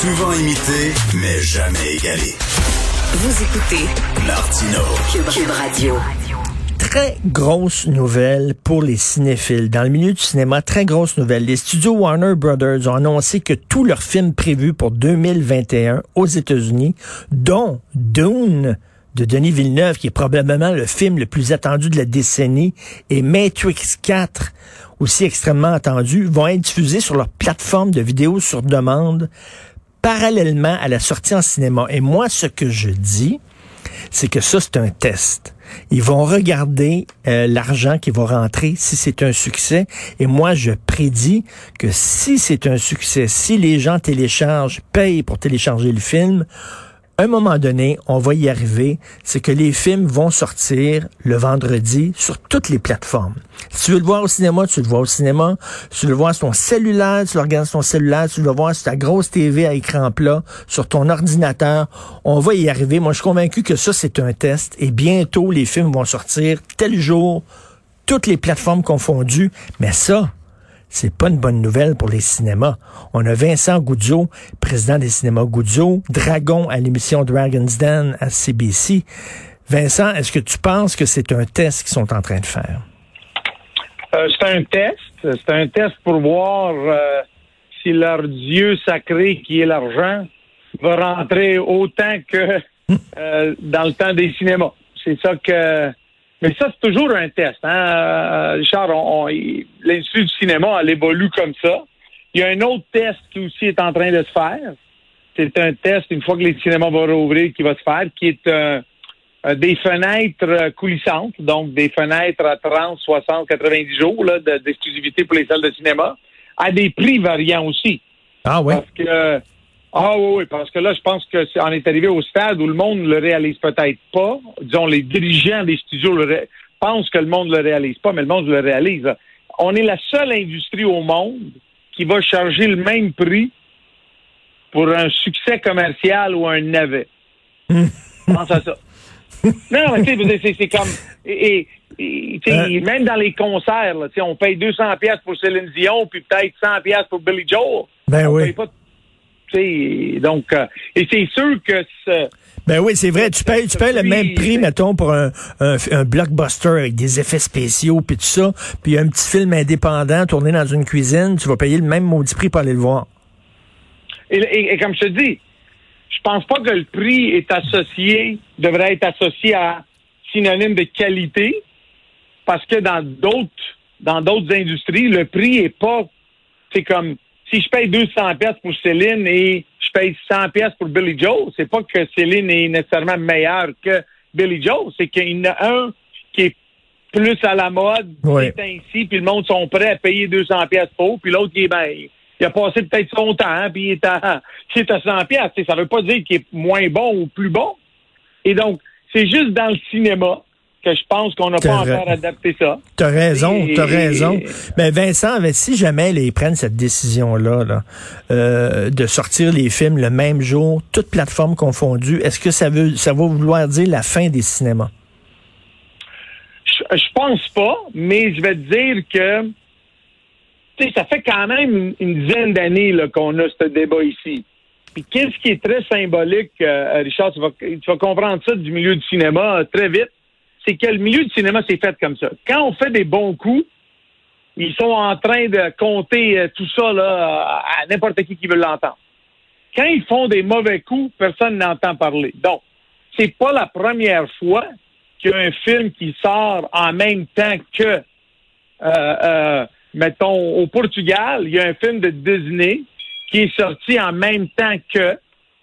Souvent imité, mais jamais égalé. Vous écoutez Martino. Cube, Cube Radio. Très grosse nouvelle pour les cinéphiles. Dans le milieu du cinéma, très grosse nouvelle. Les studios Warner Brothers ont annoncé que tous leurs films prévus pour 2021 aux États-Unis, dont Dune, de Denis Villeneuve, qui est probablement le film le plus attendu de la décennie, et Matrix 4, aussi extrêmement attendu, vont être diffusés sur leur plateforme de vidéos sur demande parallèlement à la sortie en cinéma. Et moi, ce que je dis, c'est que ça, c'est un test. Ils vont regarder euh, l'argent qui va rentrer si c'est un succès. Et moi, je prédis que si c'est un succès, si les gens téléchargent, payent pour télécharger le film, un moment donné, on va y arriver, c'est que les films vont sortir le vendredi sur toutes les plateformes. Si tu veux le voir au cinéma, tu le vois au cinéma. Si tu le voir sur ton cellulaire, tu le regardes sur ton cellulaire. Tu veux le voir sur ta grosse TV à écran plat, sur ton ordinateur. On va y arriver. Moi, je suis convaincu que ça, c'est un test. Et bientôt, les films vont sortir tel jour, toutes les plateformes confondues. Mais ça, c'est pas une bonne nouvelle pour les cinémas. On a Vincent Goudzo, président des cinémas Goudzo, Dragon à l'émission Dragon's Den à CBC. Vincent, est-ce que tu penses que c'est un test qu'ils sont en train de faire? Euh, c'est un test. C'est un test pour voir euh, si leur dieu sacré, qui est l'argent, va rentrer autant que euh, dans le temps des cinémas. C'est ça que. Mais ça, c'est toujours un test. Hein? Euh, Richard, l'industrie du cinéma, elle évolue comme ça. Il y a un autre test qui aussi est en train de se faire. C'est un test, une fois que les cinémas vont rouvrir, qui va se faire, qui est un euh, des fenêtres euh, coulissantes, donc des fenêtres à 30, 60, 90 jours d'exclusivité pour les salles de cinéma, à des prix variants aussi. Ah oui? Parce que, ah oui, parce que là, je pense que est, on est arrivé au stade où le monde ne le réalise peut-être pas. Disons, les dirigeants des studios le pensent que le monde ne le réalise pas, mais le monde le réalise. On est la seule industrie au monde qui va charger le même prix pour un succès commercial ou un navet. Pense à ça. non, mais tu sais, c'est comme. Et, et euh. même dans les concerts, là, on paye 200 pièces pour Céline Dion, puis peut-être 100 pièces pour Billy Joel. Ben on oui. Paye pas, donc, euh, et c'est sûr que ce, ben oui, c'est vrai. Tu payes, tu payes le même prix, mettons, pour un, un, un blockbuster avec des effets spéciaux puis tout ça, puis un petit film indépendant tourné dans une cuisine, tu vas payer le même maudit prix pour aller le voir. Et, et, et comme je te dis, je pense pas que le prix est associé, devrait être associé à synonyme de qualité, parce que dans d'autres, dans d'autres industries, le prix est pas, c'est comme, si je paye 200 pièces pour Céline et je paye 100 pièces pour Billy Joe, c'est pas que Céline est nécessairement meilleure que Billy Joe, c'est qu'il y en a un qui est plus à la mode, oui. c'est ainsi, puis le monde sont prêts à payer 200 pièces pour, puis l'autre qui est ben, il a passé peut-être son temps, hein, puis il est à, est à 100 pièces. Ça veut pas dire qu'il est moins bon ou plus bon. Et donc, c'est juste dans le cinéma que je pense qu'on n'a pas encore adapté ça. T'as raison, t'as raison. Mais Vincent, si jamais là, ils prennent cette décision-là là, euh, de sortir les films le même jour, toutes plateformes confondues, est-ce que ça veut ça va vouloir dire la fin des cinémas? Je, je pense pas, mais je vais te dire que ça fait quand même une dizaine d'années qu'on a ce débat ici. Puis qu'est-ce qui est très symbolique, euh, Richard, tu vas, tu vas comprendre ça du milieu du cinéma euh, très vite, c'est que le milieu du cinéma s'est fait comme ça. Quand on fait des bons coups, ils sont en train de compter euh, tout ça là, à n'importe qui qui veut l'entendre. Quand ils font des mauvais coups, personne n'entend parler. Donc, c'est pas la première fois qu'il y a un film qui sort en même temps que euh, mettons, au Portugal, il y a un film de Disney qui est sorti en même temps que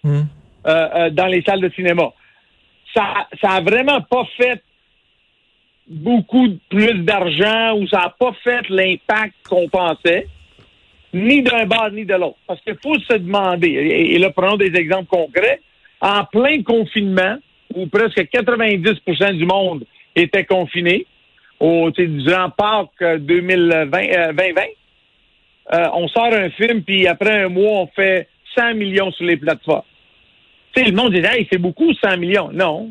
euh, euh, dans les salles de cinéma. Ça, ça a vraiment pas fait beaucoup plus d'argent ou ça n'a pas fait l'impact qu'on pensait. ni d'un bord ni de l'autre. Parce qu'il faut se demander, et, là, prenons des exemples concrets, en plein confinement, où presque 90% du monde était confiné, au, durant Pâques 2020, euh, 2020, euh, on sort un film, puis après un mois, on fait 100 millions sur les plateformes. Tu sais, le monde dit, hey, c'est beaucoup 100 millions. Non.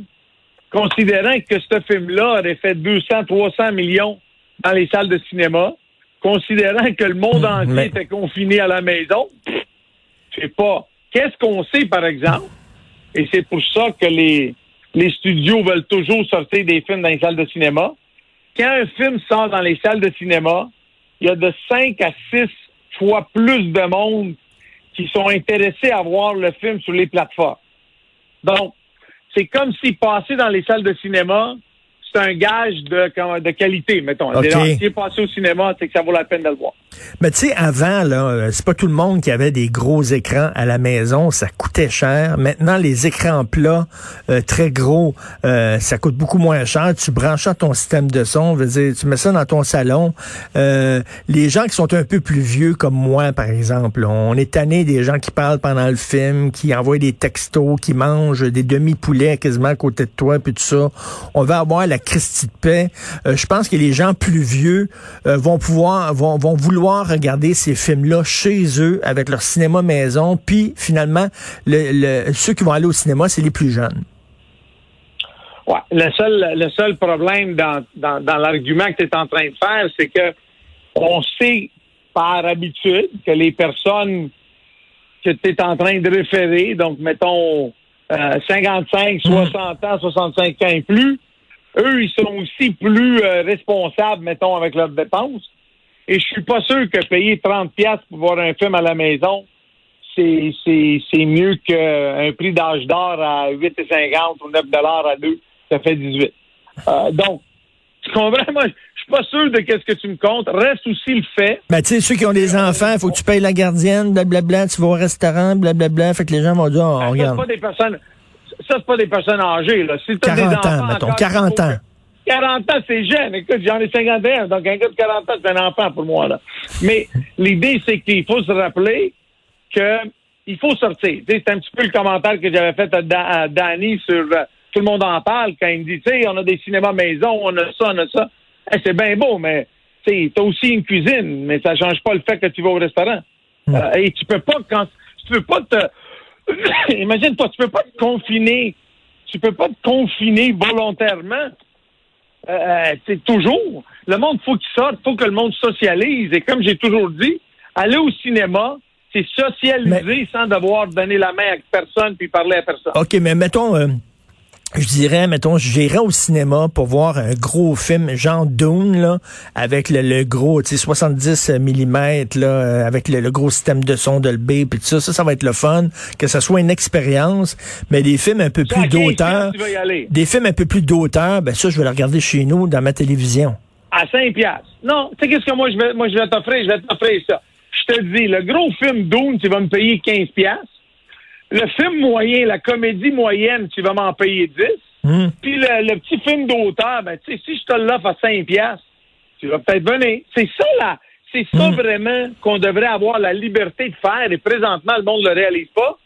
Considérant que ce film-là aurait fait 200, 300 millions dans les salles de cinéma, considérant que le monde entier mais- était confiné à la maison, je sais pas. Qu'est-ce qu'on sait, par exemple? Et c'est pour ça que les, les studios veulent toujours sortir des films dans les salles de cinéma. Quand un film sort dans les salles de cinéma, il y a de 5 à 6 fois plus de monde qui sont intéressés à voir le film sur les plateformes. Donc, c'est comme si passer dans les salles de cinéma, c'est un gage de, qualité, mettons. OK. Si passé au cinéma, c'est que ça vaut la peine de le voir. Mais tu sais, avant, là, euh, c'est pas tout le monde qui avait des gros écrans à la maison, ça coûtait cher. Maintenant, les écrans plats, euh, très gros, euh, ça coûte beaucoup moins cher. Tu branches ton système de son, veux dire, tu mets ça dans ton salon. Euh, les gens qui sont un peu plus vieux, comme moi, par exemple, on est tanné des gens qui parlent pendant le film, qui envoient des textos, qui mangent des demi-poulets quasiment à côté de toi, puis tout ça. On va avoir la Christie de paix. Je pense que les gens plus vieux vont pouvoir, vont, vont vouloir regarder ces films-là chez eux avec leur cinéma maison. Puis finalement, le, le- ceux qui vont aller au cinéma, c'est les plus jeunes. Ouais. Le seul, le seul problème dans, dans, dans l'argument que tu es en train de faire, c'est que on sait par habitude que les personnes que tu es en train de référer, donc mettons euh, 55, 60 ans, 65 ans et plus, eux, ils sont aussi plus euh, responsables, mettons, avec leurs dépenses. Et je suis pas sûr que payer 30 pièces pour voir un film à la maison, c'est c'est c'est mieux qu'un prix d'âge d'or à 8,50 ou 9 dollars à 2, ça fait 18. Euh, donc, tu comprends? Moi, je suis pas sûr de qu'est-ce que tu me comptes. Reste aussi le fait. Ben, tu sais, ceux qui ont des enfants, il faut que tu payes la gardienne, blablabla, tu vas au restaurant, blablabla. Fait que les gens vont dire, oh, ça, c'est regarde, pas des personnes. Ça, c'est pas des personnes âgées, là. Si t'as des 40 enfants ans, mettons, encore, 40 il faut ans. Que- 40 ans, c'est jeune. Écoute, j'en ai 51. Donc, un gars de 40 ans, c'est un enfant pour moi, là. Mais l'idée, c'est qu'il faut se rappeler que il faut sortir. C'est un petit peu le commentaire que j'avais fait à, Da- à Danny sur euh, Tout le monde en parle quand il me dit, tu sais, on a des cinémas maison, on a ça, on a ça. C'est bien beau, mais tu t'as aussi une cuisine, mais ça change pas le fait que tu vas au restaurant. Euh, et tu peux pas, quand tu peux pas te imagine-toi, tu peux pas te confiner, tu peux pas te confiner volontairement. Euh, c'est toujours. Le monde, faut qu'il sorte, faut que le monde socialise. Et comme j'ai toujours dit, aller au cinéma, c'est socialiser sans devoir donner la main à personne puis parler à personne. OK, mais mettons, euh, je dirais, mettons, j'irais au cinéma pour voir un gros film genre Dune, là, avec le, le gros, tu sais, 70 mm, là, euh, avec le, le gros système de son de B, puis tout ça, ça, ça va être le fun, que ça soit une expérience, mais des films un peu Ça, plus 15 d'auteur, des films un peu plus d'auteur, ben ça, je vais le regarder chez nous, dans ma télévision. À 5 piastres. Non, tu sais qu'est-ce que moi je vais, moi, je vais t'offrir? Je vais t'offrir ça. Je te dis, le gros film Dune, tu vas me payer 15 piastres. Le film moyen, la comédie moyenne, tu vas m'en payer 10. Hmm. Puis le, le petit film d'auteur, ben, tu sais, si je te l'offre à 5 piastres, tu vas peut-être venir. C'est ça, là. C'est ça vraiment qu'on devrait avoir la liberté de faire et présentement, le monde ne le réalise pas.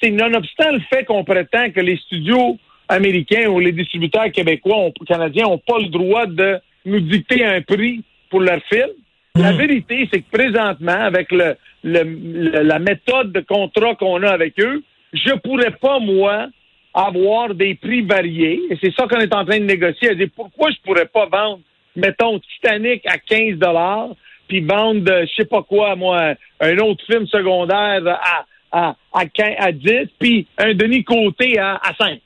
C'est nonobstant le fait qu'on prétend que les studios américains ou les distributeurs québécois, ont- canadiens, n'ont pas le droit de nous dicter un prix pour leur film. La vérité, c'est que présentement, avec le, le- le- la méthode de contrat qu'on a avec eux, je pourrais pas, moi, avoir des prix variés. Et c'est ça qu'on est en train de négocier. Elle dit, pourquoi je pourrais pas vendre, mettons, Titanic à 15 puis vendre, euh, je sais pas quoi, moi, un autre film secondaire à, à, à, 15 à 10, puis un Denis Côté à, à 5.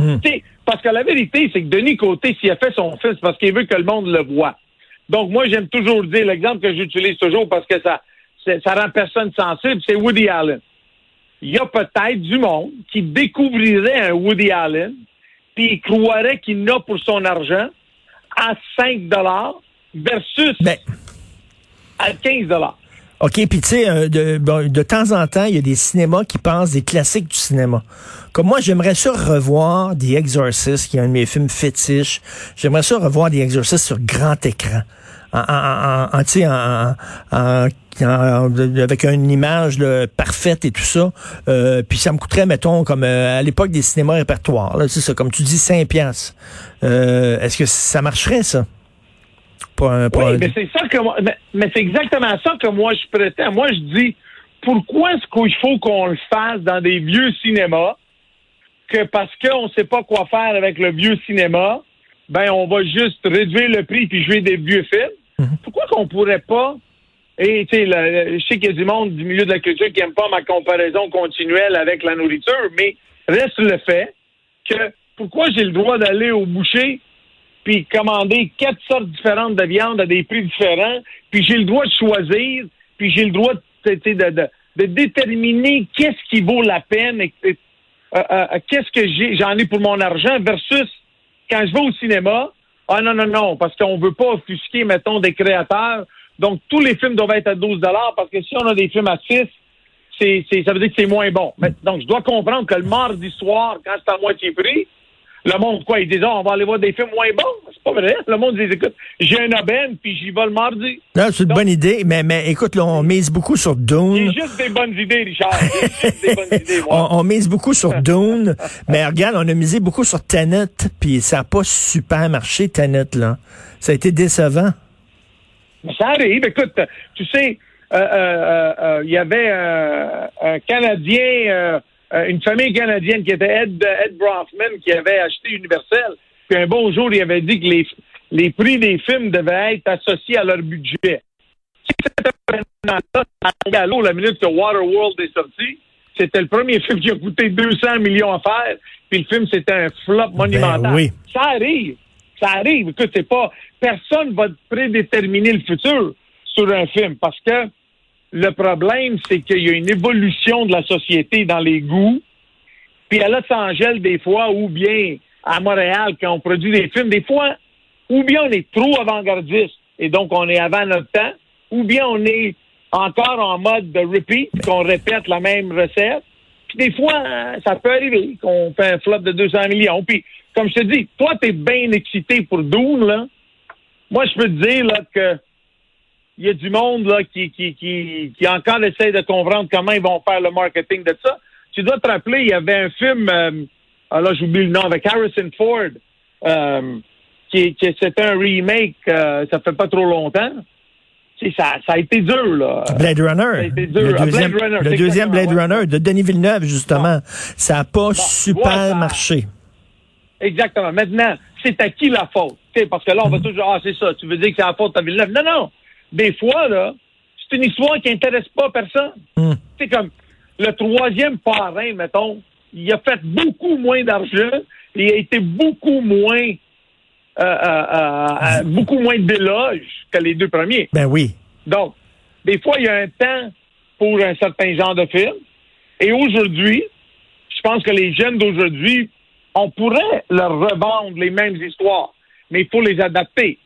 Hmm. Tu sais, Parce que la vérité, c'est que Denis Côté, s'il a fait son film, c'est parce qu'il veut que le monde le voit. Donc, moi, j'aime toujours dire, l'exemple que j'utilise toujours parce que ça, ça rend personne sensible, c'est Woody Allen. Il y a peut-être du monde qui découvrirait un Woody Allen, puis il croirait qu'il n'a pour son argent à 5 versus Ben, à 15 OK, puis tu sais, euh, de, de temps en temps, il y a des cinémas qui passent des classiques du cinéma. Comme moi, j'aimerais ça revoir The Exorcist, qui est un de mes films fétiches. J'aimerais ça revoir The Exorcist sur grand écran. En, en, en, avec une image là, parfaite et tout ça. Euh, puis ça me coûterait, mettons, comme euh, à l'époque des cinémas répertoires, c'est ça, comme tu dis, 5 piastres. Euh, Est-ce que ça marcherait, ça? Pour un- pour Oui, un- mais c'est ça que moi, mais, mais c'est exactement ça que moi je prétends. Moi je dis pourquoi est-ce qu'il faut qu'on le fasse dans des vieux cinémas que parce qu'on ne sait pas quoi faire avec le vieux cinéma, ben on va juste réduire le prix puis jouer des vieux films? Mhm. Pourquoi qu'on pourrait pas et tu sais, je sais qu'il y a du monde du milieu de la culture qui n'aime pas ma comparaison continuelle avec la nourriture, mais reste le fait que pourquoi j'ai le droit d'aller au boucher puis commander quatre sortes différentes de viande à des prix différents, puis j'ai le droit de choisir, puis j'ai le droit de, de, déterminer qu'est-ce qui vaut la peine et, euh, euh, qu'est-ce que j'en ai pour mon argent versus quand je vais au cinéma, ah non, non, non, parce qu'on veut pas offusquer, mettons, des créateurs. Donc, tous les films doivent être à 12 parce que si on a des films à 6, c'est, ça veut dire que c'est moins bon. Mais, donc, je dois comprendre que le mardi soir, quand c'est à moitié prix, le monde, quoi, ils disent, Ah, on va aller voir des films moins bons. C'est pas vrai. Le monde dit, écoute, j'ai un aubaine, puis j'y vais le mardi. Non, c'est une bonne idée, mais, mais écoute, là, on mise beaucoup sur Dune. juste des bonnes idées, Richard. Juste des bonnes idées, moi. On, on mise beaucoup sur Dune, mais regarde, on a misé beaucoup sur Tenet, puis ça n'a pas super marché, Tenet, là. Ça a été décevant. Ça arrive. Écoute, tu sais, euh, euh, euh, euh, il y avait euh, un Canadien, euh, euh, une famille canadienne qui était Ed, Ed Brofman, qui avait acheté Universel. Puis un beau jour, il avait dit que les, les prix des films devaient être associés à leur budget. Si c'était vraiment ça, à Gallo, la minute que Waterworld est sorti, c'était le premier film qui a coûté 200 millions à faire, puis le film, c'était un flop monumental. Ben oui. Ça arrive. Ça arrive. Écoute, c'est pas. Personne va prédéterminer le futur sur un film parce que le problème, c'est qu'il y a une évolution de la société dans les goûts. Puis à Los Angeles, des fois, ou bien à Montréal, quand on produit des films, des fois, ou bien on est trop avant-gardiste et donc on est avant notre temps, ou bien on est encore en mode de repeat, qu'on répète la même recette. Puis des fois, euh, ça peut arriver qu'on fait un flop de 200 millions. Puis, comme je te dis, toi, t'es bien excité pour Dune, là. Moi, je peux te dire, là, que il y a du monde, là, qui, qui, qui, qui encore essaie de comprendre comment ils vont faire le marketing de ça. Tu dois te rappeler, il y avait un film, euh, ah là, j'oublie le nom, avec Harrison Ford, euh, qui, qui c'était un remake, euh, ça fait pas trop longtemps. Ça, ça a été dur, là. Blade Runner. été dur. Le Ah, deuxième, Blade Runner, le deuxième Blade ouais. Runner de Denis Villeneuve, justement. Ça n'a pas super marché. Exactement. Maintenant, c'est à qui la faute? Parce que là, on va toujours, ah, c'est ça, tu veux dire que c'est la faute à Villeneuve? Non, non. Des fois, là, c'est une histoire qui intéresse pas personne. Hmm. C'est comme le troisième parrain, mettons, il a fait beaucoup moins d'argent, il a été beaucoup moins, euh, euh, euh, euh, beaucoup moins d'éloges que les deux premiers. Ben oui. Donc, des fois, il y a un temps pour un certain genre de film. Et aujourd'hui, je pense que les jeunes d'aujourd'hui, on pourrait leur revendre les mêmes histoires, mais il faut les adapter.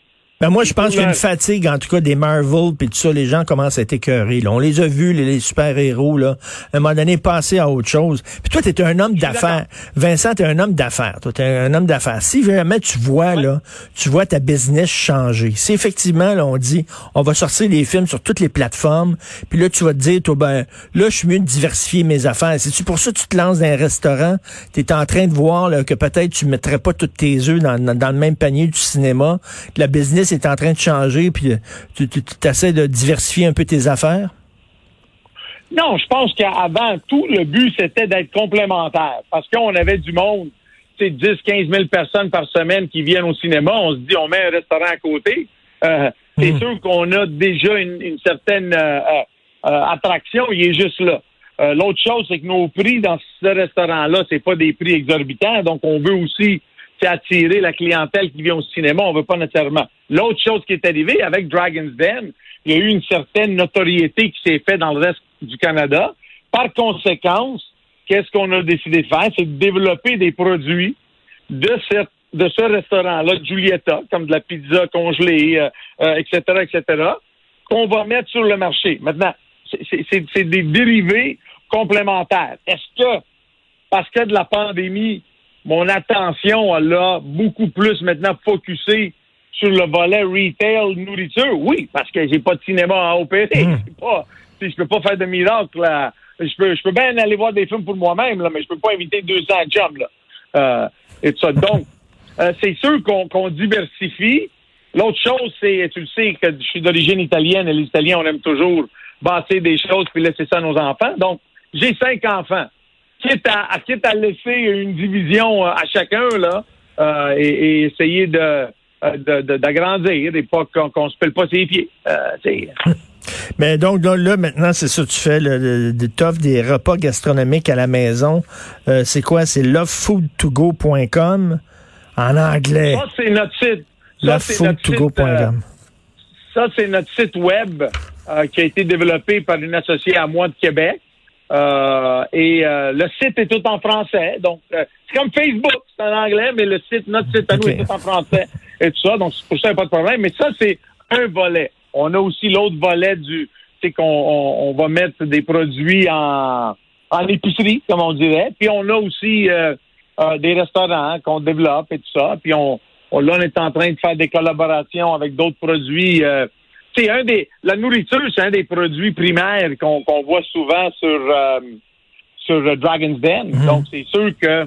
Ben moi, je pense qu'il y a une fatigue, en tout cas, des Marvel, puis tout ça, les gens commencent à être écœurés. Là. On les a vus, les, les super-héros, là, à un moment donné, passer à autre chose. Puis toi, t'es un homme d'affaires. Vincent, t'es un homme d'affaires. Toi, t'es un homme d'affaires. Si jamais tu vois, là, tu vois ta business changer, si effectivement, là, on dit, on va sortir les films sur toutes les plateformes, puis là, tu vas te dire, toi, ben, là, je suis mieux de diversifier mes affaires. C'est-tu pour ça que tu te lances dans un restaurant? T'es en train de voir, là, que peut-être tu mettrais pas tous tes œufs dans, dans, dans le même panier du cinéma, que la business est en train de changer, puis euh, tu, tu, tu essaies de diversifier un peu tes affaires? Non, je pense qu'avant tout, le but, c'était d'être complémentaire. Parce qu'on avait du monde, tu sais, 10, 15 000 personnes par semaine qui viennent au cinéma. On se dit, on met un restaurant à côté. Euh, C'est Mm. sûr qu'on a déjà une, une certaine euh, attraction. Il est juste là. L'autre chose, c'est que nos prix dans ce restaurant-là, c'est pas des prix exorbitants. Donc, on veut aussi sais, attirer la clientèle qui vient au cinéma. On veut pas nécessairement. L'autre chose qui est arrivée avec Dragon's Den, il y a eu une certaine notoriété qui s'est faite dans le reste du Canada. Par conséquence, qu'est-ce qu'on a décidé de faire? C'est de développer des produits de, cette, de ce restaurant-là, Giulietta, comme de la pizza congelée, euh, euh, etc., etc., qu'on va mettre sur le marché. Maintenant, c'est- c'est c'est- c'est des dérivés complémentaires. Est-ce que, parce que de la pandémie, mon attention, elle a beaucoup plus maintenant focusé sur le volet retail nourriture, oui, parce que j'ai pas de cinéma à opérer. C'est pas, je peux pas faire de miracle. Là. Je peux, je peux bien aller voir des films pour moi-même, là, mais je peux pas inviter 200 chums. Là. Euh, et tout ça. Donc, euh, c'est sûr qu'on qu'on diversifie. L'autre chose, c'est, tu le sais, que je suis d'origine italienne et les Italiens, on aime toujours bâtir des choses puis laisser ça à nos enfants. Donc, j'ai cinq enfants. Quitte à, à- quitte à laisser une division euh, à chacun, là, euh, et, et essayer de, euh, de- d'agrandir et pas qu'on, qu'on se pèle pas ses pieds. Euh, Mais donc là, là, maintenant, c'est ça que tu fais, le, le- des repas gastronomiques à la maison. Euh, c'est quoi? C'est lovefoodtogo.com en anglais. ça, c'est notre site. Notre Lovefoodtogo.com. Ça, c'est notre site web qui a été développé par une associée à moi de Québec. Euh, et euh, le site est tout en français. Donc, euh, c'est comme Facebook, c'est en anglais, mais le site, notre site à nous est tout en français et tout ça. Donc, pour ça, il n'y a pas de problème. Mais ça, c'est un volet. On a aussi l'autre volet du, c'est qu'on on, on va mettre des produits en, en épicerie, comme on dirait. Puis on a aussi euh, euh, des restaurants qu'on développe et tout ça. Puis on, on, là, on est en train de faire des collaborations avec d'autres produits. C'est un des la nourriture, c'est un des produits primaires qu'on voit souvent sur euh, sur Dragon's Den. Donc c'est sûr que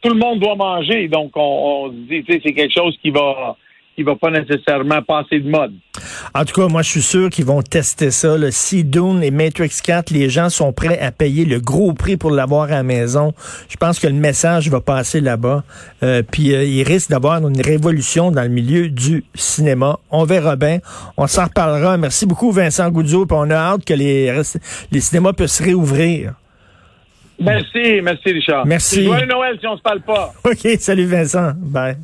tout le monde doit manger. Donc on, on se dit, c'est quelque chose qui va qui va pas nécessairement passer de mode. En tout cas, moi, je suis sûr qu'ils vont tester ça. là. Si Dune et Matrix 4, les gens sont prêts à payer le gros prix pour l'avoir à la maison, je pense que le message va passer là-bas. Euh, puis euh, il risque d'avoir une révolution dans le milieu du cinéma. On verra bien. On s'en reparlera. Merci beaucoup, Vincent Goudzot. Puis on a hâte que les, les cinémas puissent réouvrir. Merci, merci Richard. Merci. Joyeux Noël si on se parle pas. OK, salut Vincent. Bye.